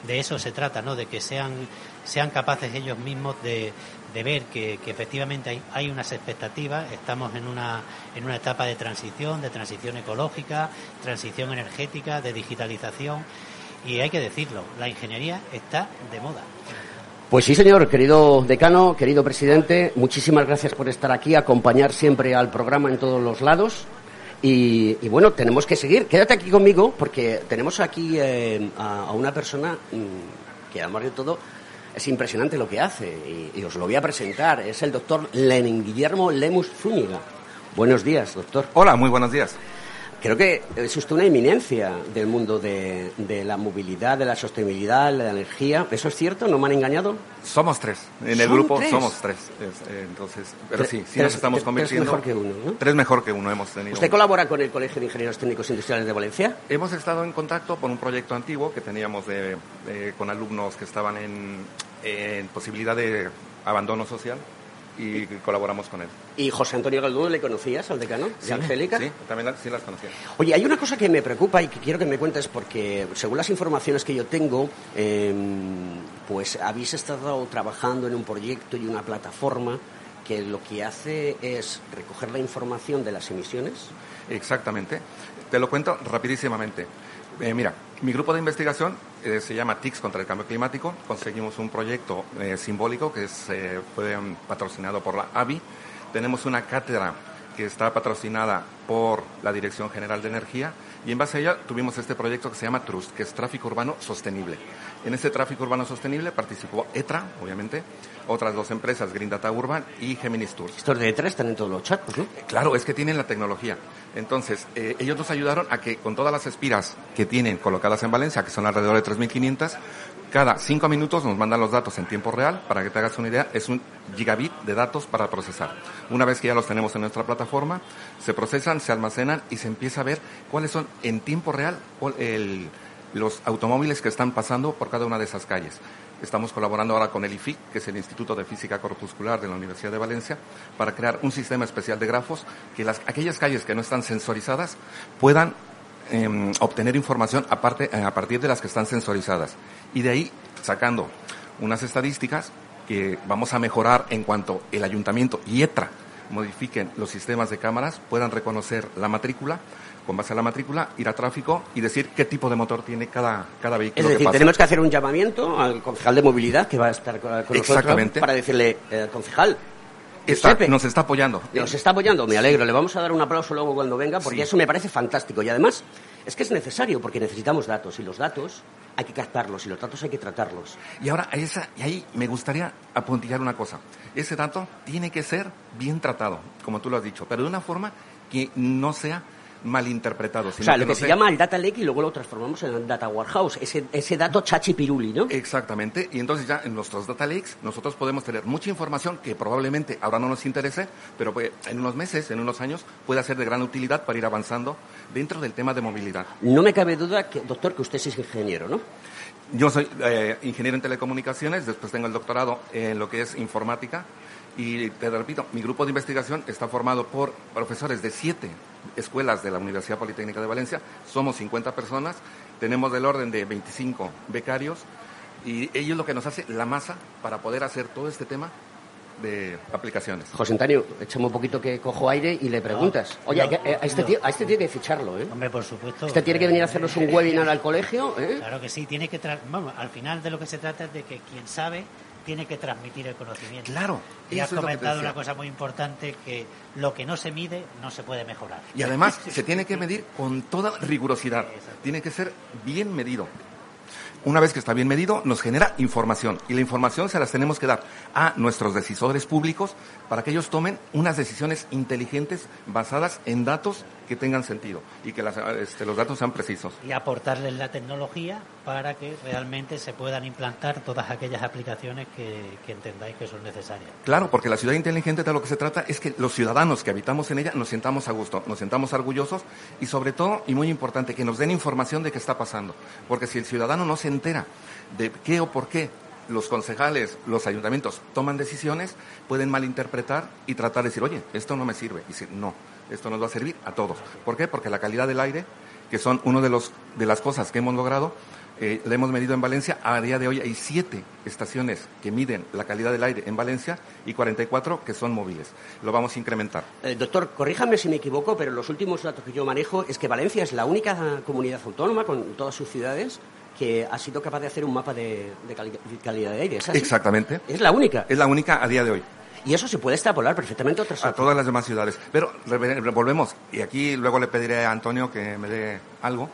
de eso se trata, ¿no? De que sean, sean capaces ellos mismos de, de ver que, que efectivamente hay, hay, unas expectativas, estamos en una, en una etapa de transición, de transición ecológica, transición energética, de digitalización y hay que decirlo, la ingeniería está de moda. Pues sí, señor, querido decano, querido presidente, muchísimas gracias por estar aquí, acompañar siempre al programa en todos los lados. Y, bueno, tenemos que seguir. Quédate aquí conmigo porque tenemos aquí eh, a, a, una persona mmm, que, además de todo, es impresionante lo que hace. Y, os lo voy a presentar. Es el doctor Lenin Guillermo Lemus Zúñiga. Buenos días, doctor. Hola, muy buenos días. Creo que es usted una eminencia del mundo de, de, la movilidad, de la sostenibilidad, de la energía. ¿Eso es cierto? ¿No me han engañado? Somos tres. En el grupo tres? somos tres. Eh, entonces, pero sí, sí nos estamos convirtiendo. Tres mejor que uno, ¿no? Tres mejor que uno hemos tenido. ¿Usted colabora con el Colegio de Ingenieros Técnicos Industriales de Valencia? Hemos estado en contacto por un proyecto antiguo que teníamos de, de, con alumnos que estaban en, en posibilidad de abandono social y colaboramos con él. ¿Y José Antonio Galduno le conocías al decano? Sí, ¿De Angélica? Sí, también sí las conocía. Oye, hay una cosa que me preocupa y que quiero que me cuentes porque según las informaciones que yo tengo, eh, pues habéis estado trabajando en un proyecto y una plataforma que lo que hace es recoger la información de las emisiones. Exactamente. Te lo cuento rapidísimamente. Eh, mira, mi grupo de investigación eh, se llama TICS contra el cambio climático. Conseguimos un proyecto eh, simbólico que eh, fue um, patrocinado por la AVI. Tenemos una cátedra que está patrocinada por la Dirección General de Energía y en base a ella tuvimos este proyecto que se llama TRUST, que es Tráfico Urbano Sostenible. En este tráfico urbano sostenible participó ETRA, obviamente, otras dos empresas, Green Data Urban y Geminis Tours. Estos de ETRA están en todos los chats, ¿no? Claro, es que tienen la tecnología. Entonces, eh, ellos nos ayudaron a que con todas las espiras que tienen colocadas en Valencia, que son alrededor de 3.500, cada cinco minutos nos mandan los datos en tiempo real. Para que te hagas una idea, es un gigabit de datos para procesar. Una vez que ya los tenemos en nuestra plataforma, se procesan, se almacenan y se empieza a ver cuáles son en tiempo real el, los automóviles que están pasando por cada una de esas calles. Estamos colaborando ahora con el IFIC, que es el Instituto de Física Corpuscular de la Universidad de Valencia, para crear un sistema especial de grafos que las, aquellas calles que no están sensorizadas puedan eh, obtener información eh, a partir de las que están sensorizadas. Y de ahí, sacando unas estadísticas que vamos a mejorar en cuanto el ayuntamiento y ETRA modifiquen los sistemas de cámaras, puedan reconocer la matrícula, con base a la matrícula, ir a tráfico y decir qué tipo de motor tiene cada, cada vehículo. Es decir, que pasa. tenemos que hacer un llamamiento al concejal de movilidad que va a estar con nosotros Exactamente. para decirle, eh, concejal, Está, nos está apoyando. Nos está apoyando, me alegro. Le vamos a dar un aplauso luego cuando venga, porque sí. eso me parece fantástico. Y además, es que es necesario, porque necesitamos datos. Y los datos hay que captarlos, y los datos hay que tratarlos. Y ahora, esa, y ahí me gustaría apuntillar una cosa. Ese dato tiene que ser bien tratado, como tú lo has dicho, pero de una forma que no sea malinterpretado. o sea, lo que, que se llama el data lake y luego lo transformamos en el data warehouse, ese, ese dato chachi piruli, ¿no? Exactamente, y entonces ya en nuestros data lakes nosotros podemos tener mucha información que probablemente ahora no nos interese, pero pues, en unos meses, en unos años, puede ser de gran utilidad para ir avanzando dentro del tema de movilidad. No me cabe duda, que, doctor, que usted es ingeniero, ¿no? Yo soy eh, ingeniero en telecomunicaciones, después tengo el doctorado en lo que es informática y te repito, mi grupo de investigación está formado por profesores de siete escuelas de la Universidad Politécnica de Valencia. Somos 50 personas, tenemos del orden de 25 becarios y ellos lo que nos hace la masa para poder hacer todo este tema de aplicaciones. José Antonio, échame un poquito que cojo aire y le preguntas. No, Oye, no, a, este tío, a este tío hay que ficharlo, ¿eh? Hombre, por supuesto. Este tiene que venir a hacernos un webinar al colegio, ¿eh? Claro que sí, tiene que... Vamos, al final de lo que se trata es de que quien sabe tiene que transmitir el conocimiento. Claro. Y has comentado una cosa muy importante, que lo que no se mide no se puede mejorar. Y además se tiene que medir con toda rigurosidad. Tiene que ser bien medido. Una vez que está bien medido, nos genera información y la información se las tenemos que dar a nuestros decisores públicos para que ellos tomen unas decisiones inteligentes basadas en datos que tengan sentido y que este, los datos sean precisos. Y aportarles la tecnología para que realmente se puedan implantar todas aquellas aplicaciones que, que entendáis que son necesarias. Claro, porque la ciudad inteligente de lo que se trata es que los ciudadanos que habitamos en ella nos sintamos a gusto, nos sintamos orgullosos y sobre todo, y muy importante, que nos den información de qué está pasando. Porque si el ciudadano no se entera de qué o por qué los concejales, los ayuntamientos toman decisiones, pueden malinterpretar y tratar de decir, oye, esto no me sirve. Y decir, no, esto nos va a servir a todos. ¿Por qué? Porque la calidad del aire, que son una de, los, de las cosas que hemos logrado, eh, la hemos medido en Valencia. A día de hoy hay siete estaciones que miden la calidad del aire en Valencia y 44 que son móviles. Lo vamos a incrementar. Eh, doctor, corríjame si me equivoco, pero los últimos datos que yo manejo es que Valencia es la única comunidad autónoma con todas sus ciudades que ha sido capaz de hacer un mapa de, calidad de aire. Exactamente. Es la única. Es la única a día de hoy. Y eso se puede extrapolar perfectamente a otras A todas las demás ciudades. Pero volvemos, y aquí luego le pediré a Antonio que me dé algo.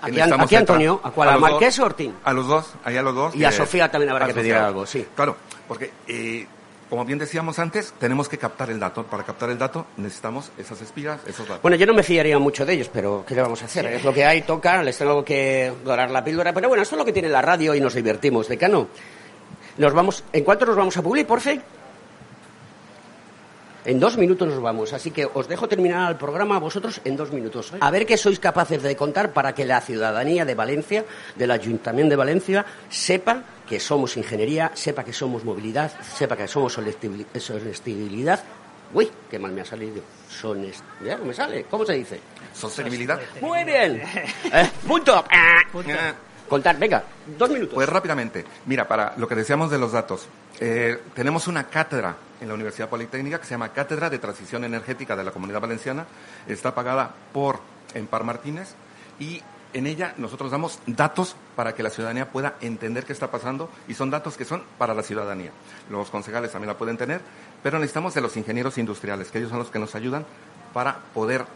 Aquí, aquí Antonio, ¿a cuál? ¿A, Marqués o Ortín? A los dos, ahí a los dos. Y a Sofía también habrá que pedir algo, sí. Claro, porque eh, como bien decíamos antes, tenemos que captar el dato. Para captar el dato necesitamos esas espiras, esos datos. Bueno, yo no me fiaría mucho de ellos, pero ¿qué le vamos a hacer? Es lo que hay, toca, les tengo que dorar la píldora. Pero bueno, esto es lo que tiene la radio y nos divertimos. Decano, nos vamos, ¿en cuánto nos vamos a publicar, por fin? En dos minutos nos vamos, así que os dejo terminar el programa a vosotros en dos minutos. A ver qué sois capaces de contar para que la ciudadanía de Valencia, del Ayuntamiento de Valencia, sepa que somos ingeniería, sepa que somos movilidad, sepa que somos sostenibilidad. Uy, qué mal me ha salido. Son ya no me sale. ¿Cómo se dice? Sostenibilidad. Muy bien. Eh, punto. Contar, venga, dos minutos. Pues rápidamente. Mira, para lo que decíamos de los datos, eh, tenemos una cátedra en la Universidad Politécnica que se llama Cátedra de Transición Energética de la Comunidad Valenciana. Está pagada por Empar Martínez y en ella nosotros damos datos para que la ciudadanía pueda entender qué está pasando y son datos que son para la ciudadanía. Los concejales también la pueden tener, pero necesitamos de los ingenieros industriales, que ellos son los que nos ayudan para poder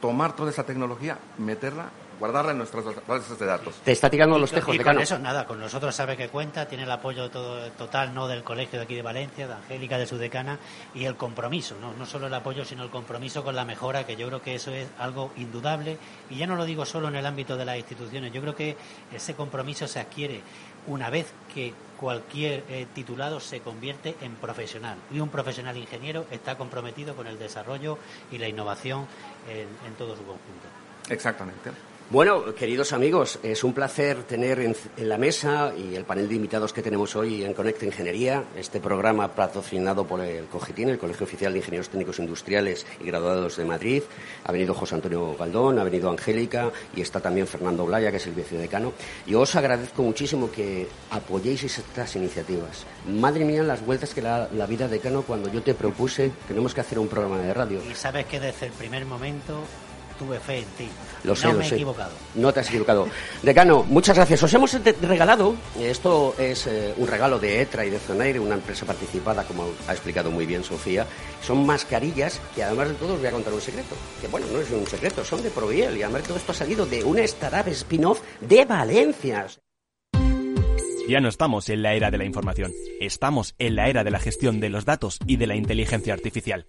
tomar toda esa tecnología, meterla guardarla en nuestras bases de datos. Te está tirando los tejos, y con eso nada, con nosotros sabe que cuenta, tiene el apoyo todo, total no del colegio de aquí de Valencia, de Angélica, de su decana, y el compromiso, ¿no? no solo el apoyo, sino el compromiso con la mejora, que yo creo que eso es algo indudable, y ya no lo digo solo en el ámbito de las instituciones, yo creo que ese compromiso se adquiere una vez que cualquier eh, titulado se convierte en profesional. Y un profesional ingeniero está comprometido con el desarrollo y la innovación en, en todo su conjunto. Exactamente. Bueno, queridos amigos, es un placer tener en, la mesa y el panel de invitados que tenemos hoy en Conecta Ingeniería, este programa patrocinado por el COGETIN, el Colegio Oficial de Ingenieros Técnicos Industriales y Graduados de Madrid. Ha venido José Antonio Galdón, ha venido Angélica y está también Fernando Blaya, que es el vicedecano. Yo os agradezco muchísimo que apoyéis estas iniciativas. Madre mía, las vueltas que da la vida decano cuando yo te propuse que tenemos que hacer un programa de radio. Y sabes que desde el primer momento tuve fe en ti. Lo sé, no me he equivocado. No te has equivocado. Decano, muchas gracias. Os hemos regalado, esto es eh, un regalo de ETRA y de Zonaire, una empresa participada, como ha explicado muy bien Sofía. Son mascarillas que además de todo os voy a contar un secreto. Que bueno, no es un secreto, son de Proviel y además todo esto ha salido de una startup spin-off de Valencia. Ya no estamos en la era de la información, estamos en la era de la gestión de los datos y de la inteligencia artificial.